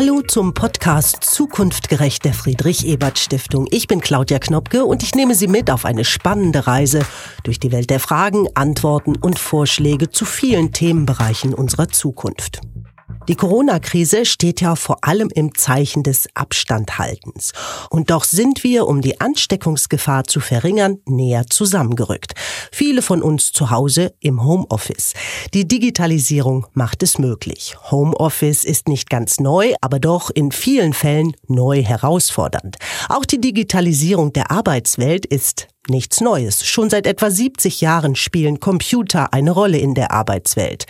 Hallo zum Podcast Zukunftgerecht der Friedrich-Ebert-Stiftung. Ich bin Claudia Knopke und ich nehme Sie mit auf eine spannende Reise durch die Welt der Fragen, Antworten und Vorschläge zu vielen Themenbereichen unserer Zukunft. Die Corona-Krise steht ja vor allem im Zeichen des Abstandhaltens. Und doch sind wir, um die Ansteckungsgefahr zu verringern, näher zusammengerückt. Viele von uns zu Hause im Homeoffice. Die Digitalisierung macht es möglich. Homeoffice ist nicht ganz neu, aber doch in vielen Fällen neu herausfordernd. Auch die Digitalisierung der Arbeitswelt ist Nichts Neues. Schon seit etwa 70 Jahren spielen Computer eine Rolle in der Arbeitswelt.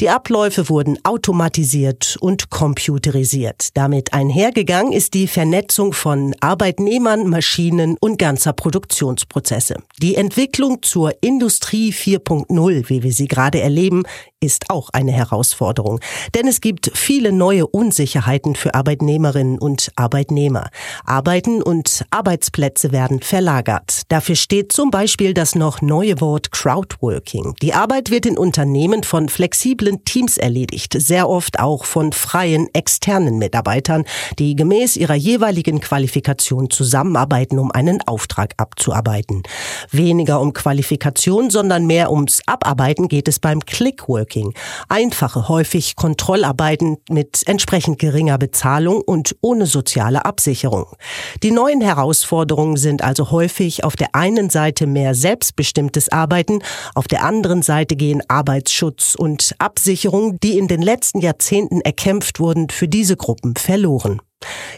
Die Abläufe wurden automatisiert und computerisiert. Damit einhergegangen ist die Vernetzung von Arbeitnehmern, Maschinen und ganzer Produktionsprozesse. Die Entwicklung zur Industrie 4.0, wie wir sie gerade erleben, ist auch eine Herausforderung. Denn es gibt viele neue Unsicherheiten für Arbeitnehmerinnen und Arbeitnehmer. Arbeiten und Arbeitsplätze werden verlagert. Dafür steht zum Beispiel das noch neue Wort Crowdworking. Die Arbeit wird in Unternehmen von flexiblen Teams erledigt, sehr oft auch von freien externen Mitarbeitern, die gemäß ihrer jeweiligen Qualifikation zusammenarbeiten, um einen Auftrag abzuarbeiten. Weniger um Qualifikation, sondern mehr ums Abarbeiten geht es beim Clickworking. Einfache, häufig Kontrollarbeiten mit entsprechend geringer Bezahlung und ohne soziale Absicherung. Die neuen Herausforderungen sind also häufig auf der einen Seite mehr selbstbestimmtes Arbeiten, auf der anderen Seite gehen Arbeitsschutz und Absicherung, die in den letzten Jahrzehnten erkämpft wurden, für diese Gruppen verloren.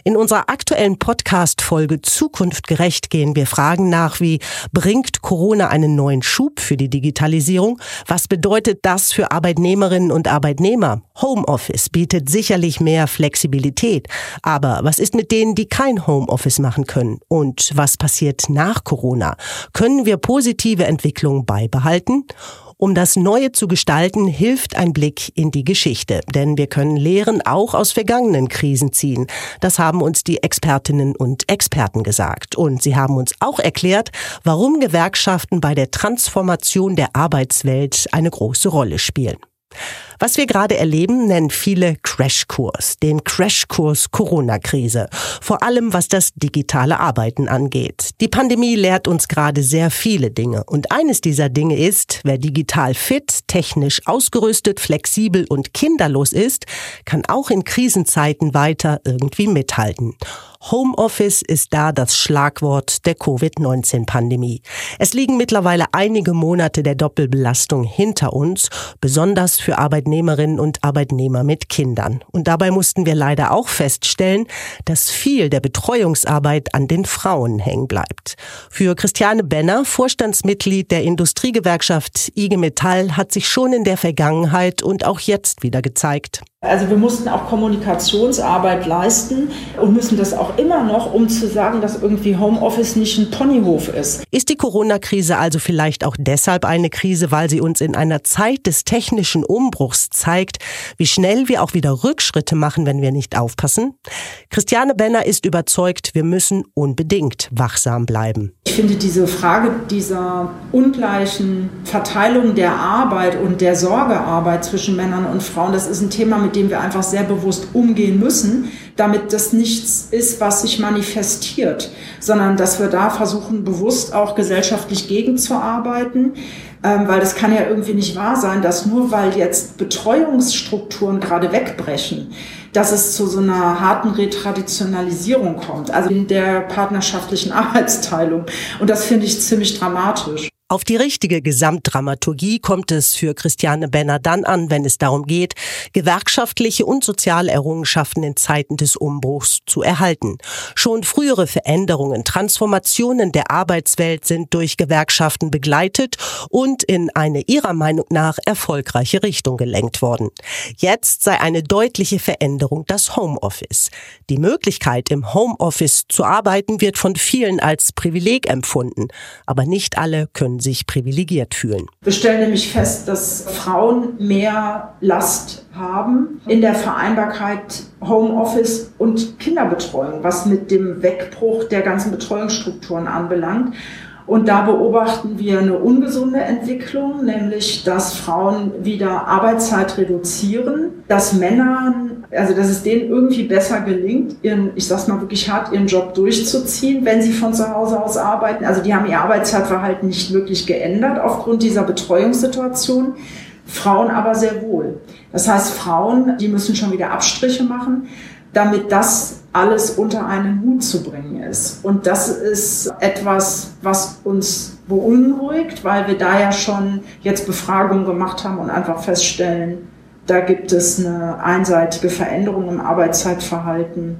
In unserer aktuellen Podcast-Folge Zukunftgerecht gehen wir Fragen nach wie bringt Corona einen neuen Schub für die Digitalisierung? Was bedeutet das für Arbeitnehmerinnen und Arbeitnehmer? Homeoffice bietet sicherlich mehr Flexibilität. Aber was ist mit denen, die kein Homeoffice machen können? Und was passiert nach Corona? Können wir positive Entwicklungen beibehalten? Um das Neue zu gestalten, hilft ein Blick in die Geschichte, denn wir können Lehren auch aus vergangenen Krisen ziehen. Das haben uns die Expertinnen und Experten gesagt. Und sie haben uns auch erklärt, warum Gewerkschaften bei der Transformation der Arbeitswelt eine große Rolle spielen. Was wir gerade erleben, nennen viele Crashkurs, den Crashkurs Corona-Krise. Vor allem was das digitale Arbeiten angeht. Die Pandemie lehrt uns gerade sehr viele Dinge. Und eines dieser Dinge ist, wer digital fit, technisch ausgerüstet, flexibel und kinderlos ist, kann auch in Krisenzeiten weiter irgendwie mithalten. Homeoffice ist da das Schlagwort der Covid-19-Pandemie. Es liegen mittlerweile einige Monate der Doppelbelastung hinter uns, besonders für Arbeitnehmerinnen und Arbeitnehmer mit Kindern. Und dabei mussten wir leider auch feststellen, dass viel der Betreuungsarbeit an den Frauen hängen bleibt. Für Christiane Benner, Vorstandsmitglied der Industriegewerkschaft IG Metall, hat sich schon in der Vergangenheit und auch jetzt wieder gezeigt, also wir mussten auch Kommunikationsarbeit leisten und müssen das auch immer noch, um zu sagen, dass irgendwie Homeoffice nicht ein Ponyhof ist. Ist die Corona-Krise also vielleicht auch deshalb eine Krise, weil sie uns in einer Zeit des technischen Umbruchs zeigt, wie schnell wir auch wieder Rückschritte machen, wenn wir nicht aufpassen? Christiane Benner ist überzeugt, wir müssen unbedingt wachsam bleiben. Ich finde diese Frage dieser ungleichen Verteilung der Arbeit und der Sorgearbeit zwischen Männern und Frauen, das ist ein Thema, mit dem wir einfach sehr bewusst umgehen müssen, damit das nichts ist, was sich manifestiert, sondern dass wir da versuchen, bewusst auch gesellschaftlich gegenzuarbeiten, ähm, weil das kann ja irgendwie nicht wahr sein, dass nur weil jetzt Betreuungsstrukturen gerade wegbrechen, dass es zu so einer harten Retraditionalisierung kommt, also in der partnerschaftlichen Arbeitsteilung. Und das finde ich ziemlich dramatisch. Auf die richtige Gesamtdramaturgie kommt es für Christiane Benner dann an, wenn es darum geht, gewerkschaftliche und soziale Errungenschaften in Zeiten des Umbruchs zu erhalten. Schon frühere Veränderungen, Transformationen der Arbeitswelt sind durch Gewerkschaften begleitet und in eine ihrer Meinung nach erfolgreiche Richtung gelenkt worden. Jetzt sei eine deutliche Veränderung das Homeoffice. Die Möglichkeit, im Homeoffice zu arbeiten, wird von vielen als Privileg empfunden, aber nicht alle können sich privilegiert fühlen. Wir stellen nämlich fest, dass Frauen mehr Last haben in der Vereinbarkeit Homeoffice und Kinderbetreuung, was mit dem Wegbruch der ganzen Betreuungsstrukturen anbelangt. Und da beobachten wir eine ungesunde Entwicklung, nämlich dass Frauen wieder Arbeitszeit reduzieren, dass Männern, also dass es denen irgendwie besser gelingt, ihren, ich sag's mal wirklich hart, ihren Job durchzuziehen, wenn sie von zu Hause aus arbeiten. Also die haben ihr Arbeitszeitverhalten nicht wirklich geändert aufgrund dieser Betreuungssituation. Frauen aber sehr wohl. Das heißt, Frauen, die müssen schon wieder Abstriche machen, damit das alles unter einen Hut zu bringen ist. Und das ist etwas, was uns beunruhigt, weil wir da ja schon jetzt Befragungen gemacht haben und einfach feststellen, da gibt es eine einseitige Veränderung im Arbeitszeitverhalten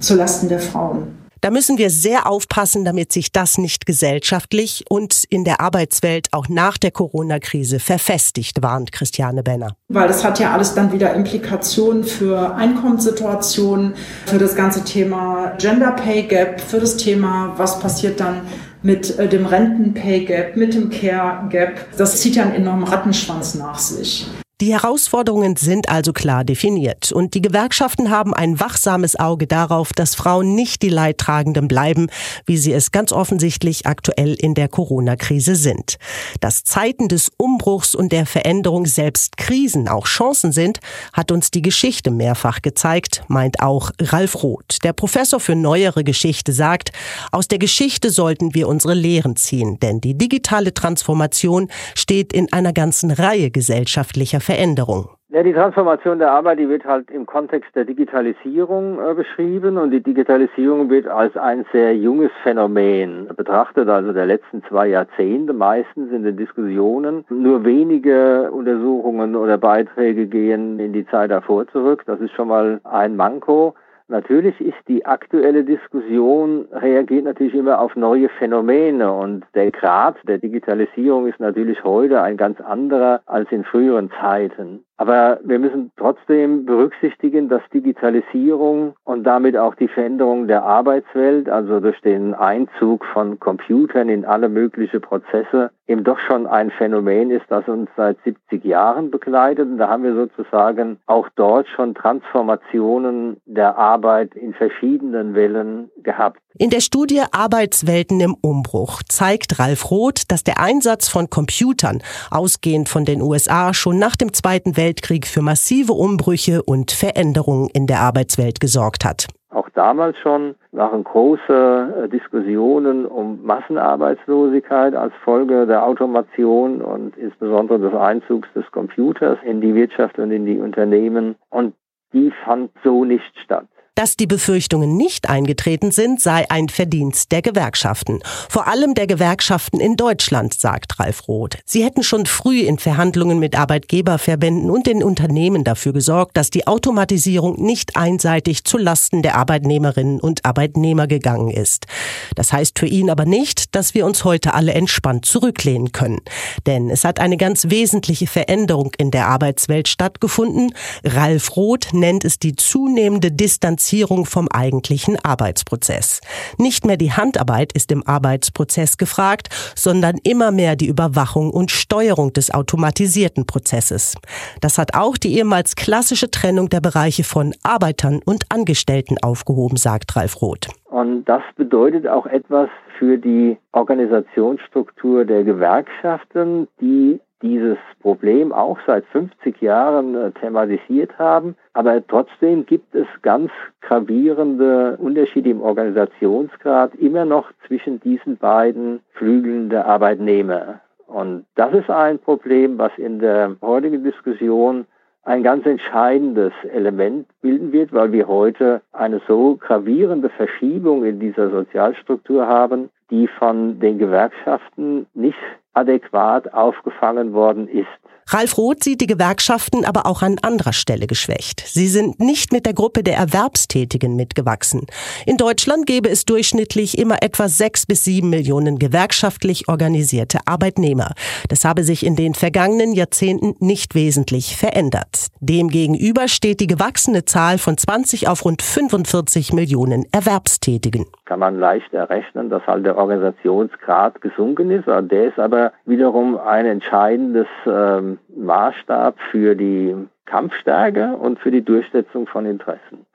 zulasten der Frauen. Da müssen wir sehr aufpassen, damit sich das nicht gesellschaftlich und in der Arbeitswelt auch nach der Corona-Krise verfestigt, warnt Christiane Benner. Weil das hat ja alles dann wieder Implikationen für Einkommenssituationen, für das ganze Thema Gender Pay Gap, für das Thema, was passiert dann mit äh, dem Renten Pay Gap, mit dem Care Gap. Das zieht ja einen enormen Rattenschwanz nach sich. Die Herausforderungen sind also klar definiert und die Gewerkschaften haben ein wachsames Auge darauf, dass Frauen nicht die Leidtragenden bleiben, wie sie es ganz offensichtlich aktuell in der Corona-Krise sind. Dass Zeiten des Umbruchs und der Veränderung selbst Krisen auch Chancen sind, hat uns die Geschichte mehrfach gezeigt, meint auch Ralf Roth. Der Professor für neuere Geschichte sagt, aus der Geschichte sollten wir unsere Lehren ziehen, denn die digitale Transformation steht in einer ganzen Reihe gesellschaftlicher Veränderung? Ja, die Transformation der Arbeit, die wird halt im Kontext der Digitalisierung äh, beschrieben und die Digitalisierung wird als ein sehr junges Phänomen betrachtet, also der letzten zwei Jahrzehnte meistens in den Diskussionen. Nur wenige Untersuchungen oder Beiträge gehen in die Zeit davor zurück. Das ist schon mal ein Manko. Natürlich ist die aktuelle Diskussion, reagiert natürlich immer auf neue Phänomene und der Grad der Digitalisierung ist natürlich heute ein ganz anderer als in früheren Zeiten. Aber wir müssen trotzdem berücksichtigen, dass Digitalisierung und damit auch die Veränderung der Arbeitswelt, also durch den Einzug von Computern in alle möglichen Prozesse, eben doch schon ein Phänomen ist, das uns seit 70 Jahren begleitet. Und da haben wir sozusagen auch dort schon Transformationen der Arbeit in verschiedenen Wellen gehabt. In der Studie Arbeitswelten im Umbruch zeigt Ralf Roth, dass der Einsatz von Computern, ausgehend von den USA, schon nach dem Zweiten Weltkrieg für massive Umbrüche und Veränderungen in der Arbeitswelt gesorgt hat. Auch damals schon waren große äh, Diskussionen um Massenarbeitslosigkeit als Folge der Automation und insbesondere des Einzugs des Computers in die Wirtschaft und in die Unternehmen. Und die fand so nicht statt. Dass die Befürchtungen nicht eingetreten sind, sei ein Verdienst der Gewerkschaften. Vor allem der Gewerkschaften in Deutschland, sagt Ralf Roth. Sie hätten schon früh in Verhandlungen mit Arbeitgeberverbänden und den Unternehmen dafür gesorgt, dass die Automatisierung nicht einseitig zu Lasten der Arbeitnehmerinnen und Arbeitnehmer gegangen ist. Das heißt für ihn aber nicht, dass wir uns heute alle entspannt zurücklehnen können. Denn es hat eine ganz wesentliche Veränderung in der Arbeitswelt stattgefunden. Ralf Roth nennt es die zunehmende Distanzierung Distanzierung vom eigentlichen Arbeitsprozess. Nicht mehr die Handarbeit ist im Arbeitsprozess gefragt, sondern immer mehr die Überwachung und Steuerung des automatisierten Prozesses. Das hat auch die ehemals klassische Trennung der Bereiche von Arbeitern und Angestellten aufgehoben, sagt Ralf Roth. Und das bedeutet auch etwas für die Organisationsstruktur der Gewerkschaften, die dieses Problem auch seit 50 Jahren äh, thematisiert haben. Aber trotzdem gibt es ganz gravierende Unterschiede im Organisationsgrad immer noch zwischen diesen beiden Flügeln der Arbeitnehmer. Und das ist ein Problem, was in der heutigen Diskussion ein ganz entscheidendes Element bilden wird, weil wir heute eine so gravierende Verschiebung in dieser Sozialstruktur haben, die von den Gewerkschaften nicht adäquat aufgefangen worden ist. Ralf Roth sieht die Gewerkschaften aber auch an anderer Stelle geschwächt. Sie sind nicht mit der Gruppe der Erwerbstätigen mitgewachsen. In Deutschland gäbe es durchschnittlich immer etwa sechs bis sieben Millionen gewerkschaftlich organisierte Arbeitnehmer. Das habe sich in den vergangenen Jahrzehnten nicht wesentlich verändert. Demgegenüber steht die gewachsene Zahl von 20 auf rund 45 Millionen Erwerbstätigen. Kann man leicht errechnen, dass halt der Organisationsgrad gesunken ist. Der ist aber wiederum ein entscheidendes ähm, Maßstab für die Kampfstärke und für die Durchsetzung von Interessen.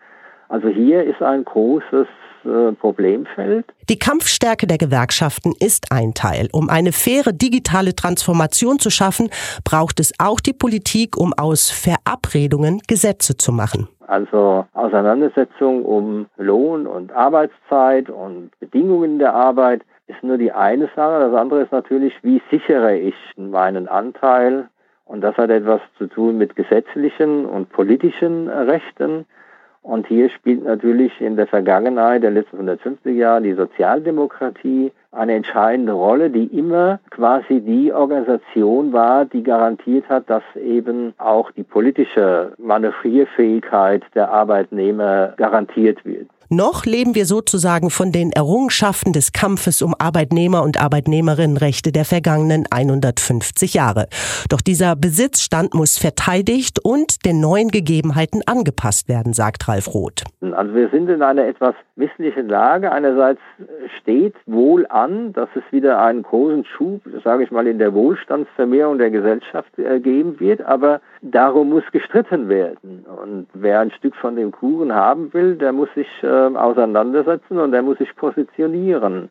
Also hier ist ein großes äh, Problemfeld. Die Kampfstärke der Gewerkschaften ist ein Teil. Um eine faire digitale Transformation zu schaffen, braucht es auch die Politik, um aus Verabredungen Gesetze zu machen. Also Auseinandersetzung um Lohn und Arbeitszeit und Bedingungen der Arbeit ist nur die eine Sache. Das andere ist natürlich, wie sichere ich meinen Anteil. Und das hat etwas zu tun mit gesetzlichen und politischen Rechten. Und hier spielt natürlich in der Vergangenheit der letzten 150 Jahre die Sozialdemokratie eine entscheidende Rolle, die immer quasi die Organisation war, die garantiert hat, dass eben auch die politische Manövrierfähigkeit der Arbeitnehmer garantiert wird. Noch leben wir sozusagen von den Errungenschaften des Kampfes um Arbeitnehmer und Arbeitnehmerinnenrechte der vergangenen 150 Jahre. Doch dieser Besitzstand muss verteidigt und den neuen Gegebenheiten angepasst werden, sagt Ralf Roth. Also wir sind in einer etwas misslichen Lage. Einerseits steht wohl an, dass es wieder einen großen Schub, sage ich mal, in der Wohlstandsvermehrung der Gesellschaft äh, geben wird, aber darum muss gestritten werden. Und wer ein Stück von dem Kuchen haben will, der muss sich äh, auseinandersetzen und der muss sich positionieren.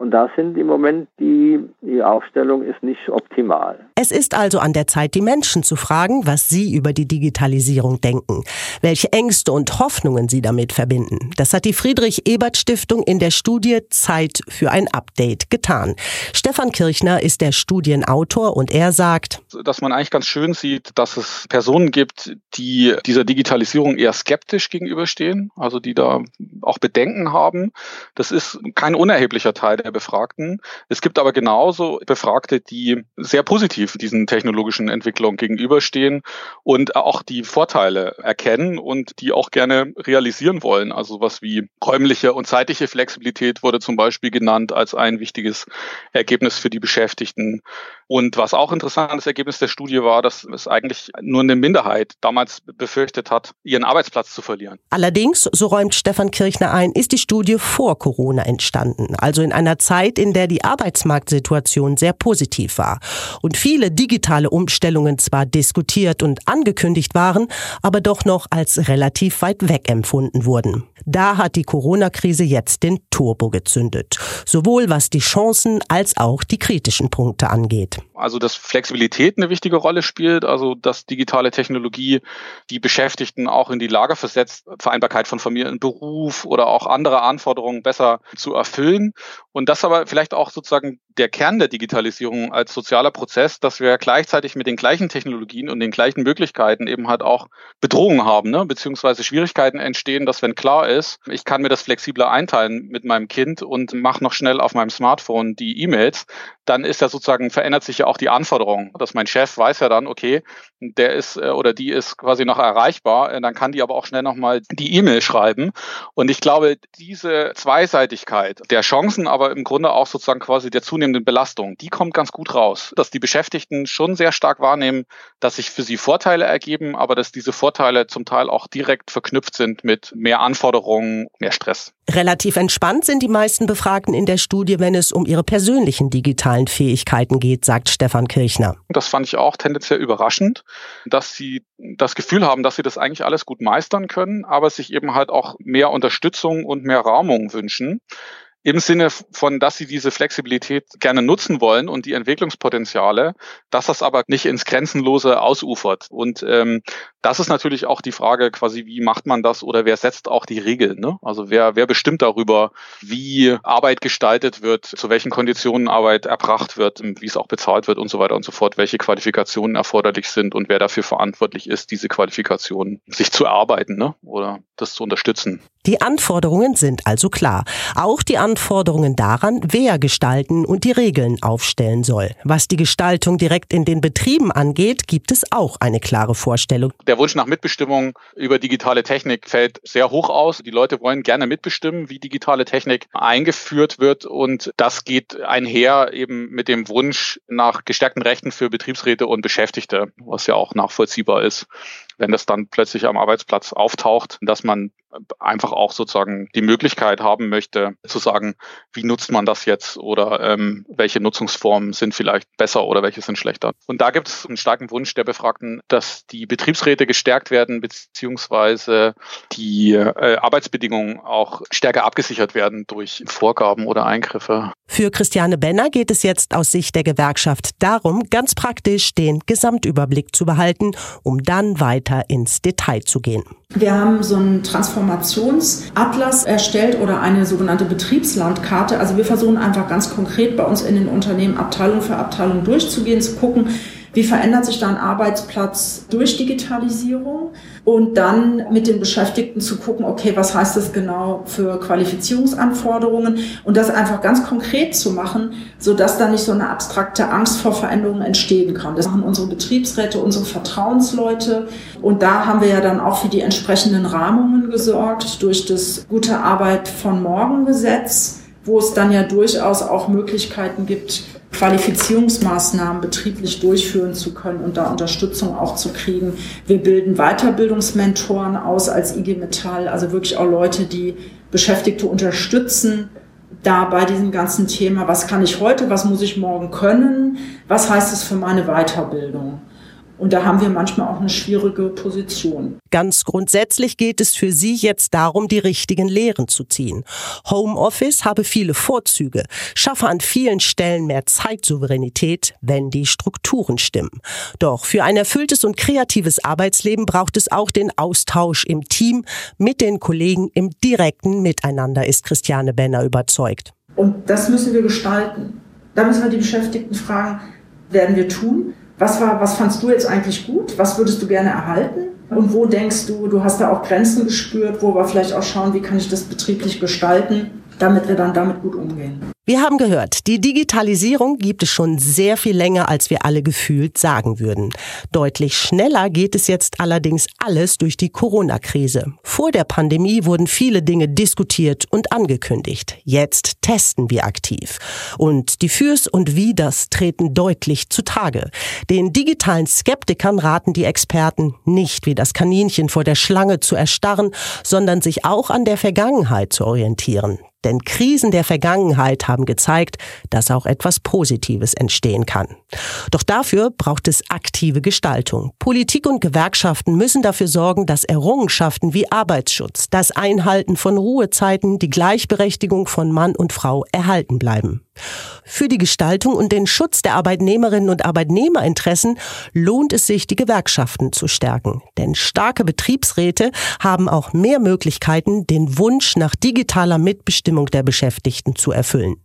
Und da sind im Moment die, die Aufstellung ist nicht optimal. Es ist also an der Zeit, die Menschen zu fragen, was sie über die Digitalisierung denken, welche Ängste und Hoffnungen sie damit verbinden. Das hat die Friedrich-Ebert-Stiftung in der Studie Zeit für ein Update getan. Stefan Kirchner ist der Studienautor und er sagt, dass man eigentlich ganz schön sieht, dass es Personen gibt, die dieser Digitalisierung eher skeptisch gegenüberstehen, also die da auch Bedenken haben. Das ist kein unerheblicher Teil der der Befragten. Es gibt aber genauso Befragte, die sehr positiv diesen technologischen Entwicklungen gegenüberstehen und auch die Vorteile erkennen und die auch gerne realisieren wollen. Also was wie räumliche und zeitliche Flexibilität wurde zum Beispiel genannt als ein wichtiges Ergebnis für die Beschäftigten. Und was auch interessantes Ergebnis der Studie war, dass es eigentlich nur eine Minderheit damals befürchtet hat, ihren Arbeitsplatz zu verlieren. Allerdings, so räumt Stefan Kirchner ein, ist die Studie vor Corona entstanden, also in einer Zeit, in der die Arbeitsmarktsituation sehr positiv war und viele digitale Umstellungen zwar diskutiert und angekündigt waren, aber doch noch als relativ weit weg empfunden wurden. Da hat die Corona-Krise jetzt den Turbo gezündet, sowohl was die Chancen als auch die kritischen Punkte angeht. Also dass Flexibilität eine wichtige Rolle spielt, also dass digitale Technologie die Beschäftigten auch in die Lage versetzt, Vereinbarkeit von Familie und Beruf oder auch andere Anforderungen besser zu erfüllen. Und das aber vielleicht auch sozusagen der Kern der Digitalisierung als sozialer Prozess, dass wir gleichzeitig mit den gleichen Technologien und den gleichen Möglichkeiten eben halt auch Bedrohungen haben, ne? beziehungsweise Schwierigkeiten entstehen, dass wenn klar ist, ich kann mir das flexibler einteilen mit meinem Kind und mache noch schnell auf meinem Smartphone die E-Mails, dann ist ja sozusagen, verändert sich ja auch die Anforderung, dass mein Chef weiß ja dann, okay, der ist äh, oder die ist quasi noch erreichbar, äh, dann kann die aber auch schnell nochmal die E-Mail schreiben. Und ich glaube, diese Zweiseitigkeit der Chancen, aber im Grunde auch sozusagen quasi der zunehmenden Belastung, die kommt ganz gut raus. Dass die Beschäftigten schon sehr stark wahrnehmen, dass sich für sie Vorteile ergeben, aber dass diese Vorteile zum Teil auch direkt verknüpft sind mit mehr Anforderungen, mehr Stress. Relativ entspannt sind die meisten Befragten in der Studie, wenn es um ihre persönlichen digitalen Fähigkeiten geht, sagt Stefan Kirchner. Das fand ich auch tendenziell überraschend, dass sie das Gefühl haben, dass sie das eigentlich alles gut meistern können, aber sich eben halt auch mehr Unterstützung und mehr Raumung wünschen im Sinne von, dass sie diese Flexibilität gerne nutzen wollen und die Entwicklungspotenziale, dass das aber nicht ins Grenzenlose ausufert. Und ähm, das ist natürlich auch die Frage quasi, wie macht man das oder wer setzt auch die Regeln? Ne? Also wer, wer bestimmt darüber, wie Arbeit gestaltet wird, zu welchen Konditionen Arbeit erbracht wird, wie es auch bezahlt wird und so weiter und so fort, welche Qualifikationen erforderlich sind und wer dafür verantwortlich ist, diese Qualifikationen sich zu erarbeiten ne? oder das zu unterstützen. Die Anforderungen sind also klar. Auch die Anforderungen daran, wer gestalten und die Regeln aufstellen soll. Was die Gestaltung direkt in den Betrieben angeht, gibt es auch eine klare Vorstellung. Der Wunsch nach Mitbestimmung über digitale Technik fällt sehr hoch aus. Die Leute wollen gerne mitbestimmen, wie digitale Technik eingeführt wird. Und das geht einher eben mit dem Wunsch nach gestärkten Rechten für Betriebsräte und Beschäftigte, was ja auch nachvollziehbar ist wenn das dann plötzlich am Arbeitsplatz auftaucht, dass man einfach auch sozusagen die Möglichkeit haben möchte, zu sagen, wie nutzt man das jetzt oder ähm, welche Nutzungsformen sind vielleicht besser oder welche sind schlechter. Und da gibt es einen starken Wunsch der Befragten, dass die Betriebsräte gestärkt werden, beziehungsweise die äh, Arbeitsbedingungen auch stärker abgesichert werden durch Vorgaben oder Eingriffe. Für Christiane Benner geht es jetzt aus Sicht der Gewerkschaft darum, ganz praktisch den Gesamtüberblick zu behalten, um dann weiter ins Detail zu gehen. Wir haben so einen Transformationsatlas erstellt oder eine sogenannte Betriebslandkarte. Also wir versuchen einfach ganz konkret bei uns in den Unternehmen Abteilung für Abteilung durchzugehen, zu gucken, wie verändert sich da Arbeitsplatz durch Digitalisierung? Und dann mit den Beschäftigten zu gucken, okay, was heißt das genau für Qualifizierungsanforderungen? Und das einfach ganz konkret zu machen, sodass da nicht so eine abstrakte Angst vor Veränderungen entstehen kann. Das machen unsere Betriebsräte, unsere Vertrauensleute. Und da haben wir ja dann auch für die entsprechenden Rahmungen gesorgt durch das Gute Arbeit von Morgen Gesetz, wo es dann ja durchaus auch Möglichkeiten gibt, Qualifizierungsmaßnahmen betrieblich durchführen zu können und da Unterstützung auch zu kriegen. Wir bilden Weiterbildungsmentoren aus als IG Metall, also wirklich auch Leute, die Beschäftigte unterstützen, da bei diesem ganzen Thema, was kann ich heute, was muss ich morgen können, was heißt es für meine Weiterbildung. Und da haben wir manchmal auch eine schwierige Position. Ganz grundsätzlich geht es für Sie jetzt darum, die richtigen Lehren zu ziehen. Homeoffice habe viele Vorzüge, schaffe an vielen Stellen mehr Zeitsouveränität, wenn die Strukturen stimmen. Doch für ein erfülltes und kreatives Arbeitsleben braucht es auch den Austausch im Team mit den Kollegen im direkten Miteinander, ist Christiane Benner überzeugt. Und das müssen wir gestalten. Da müssen wir die Beschäftigten fragen, werden wir tun? Was war, was fandst du jetzt eigentlich gut? Was würdest du gerne erhalten? Und wo denkst du, du hast da auch Grenzen gespürt, wo wir vielleicht auch schauen, wie kann ich das betrieblich gestalten? Damit wir dann damit gut umgehen. Wir haben gehört, die Digitalisierung gibt es schon sehr viel länger, als wir alle gefühlt sagen würden. Deutlich schneller geht es jetzt allerdings alles durch die Corona-Krise. Vor der Pandemie wurden viele Dinge diskutiert und angekündigt. Jetzt testen wir aktiv. Und die Fürs und Widers treten deutlich zutage. Den digitalen Skeptikern raten die Experten, nicht wie das Kaninchen vor der Schlange zu erstarren, sondern sich auch an der Vergangenheit zu orientieren. Denn Krisen der Vergangenheit haben gezeigt, dass auch etwas Positives entstehen kann. Doch dafür braucht es aktive Gestaltung. Politik und Gewerkschaften müssen dafür sorgen, dass Errungenschaften wie Arbeitsschutz, das Einhalten von Ruhezeiten, die Gleichberechtigung von Mann und Frau erhalten bleiben. Für die Gestaltung und den Schutz der Arbeitnehmerinnen und Arbeitnehmerinteressen lohnt es sich, die Gewerkschaften zu stärken. Denn starke Betriebsräte haben auch mehr Möglichkeiten, den Wunsch nach digitaler Mitbestimmung der Beschäftigten zu erfüllen.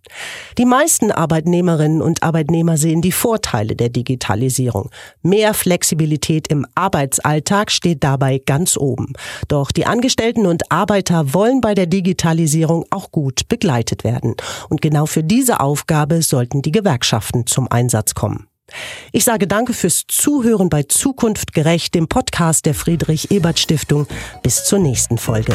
Die meisten Arbeitnehmerinnen und Arbeitnehmer sehen die Vorteile der Digitalisierung. Mehr Flexibilität im Arbeitsalltag steht dabei ganz oben. Doch die Angestellten und Arbeiter wollen bei der Digitalisierung auch gut begleitet werden. Und genau für diese Aufgabe sollten die Gewerkschaften zum Einsatz kommen. Ich sage danke fürs Zuhören bei Zukunft gerecht, dem Podcast der Friedrich Ebert Stiftung. Bis zur nächsten Folge.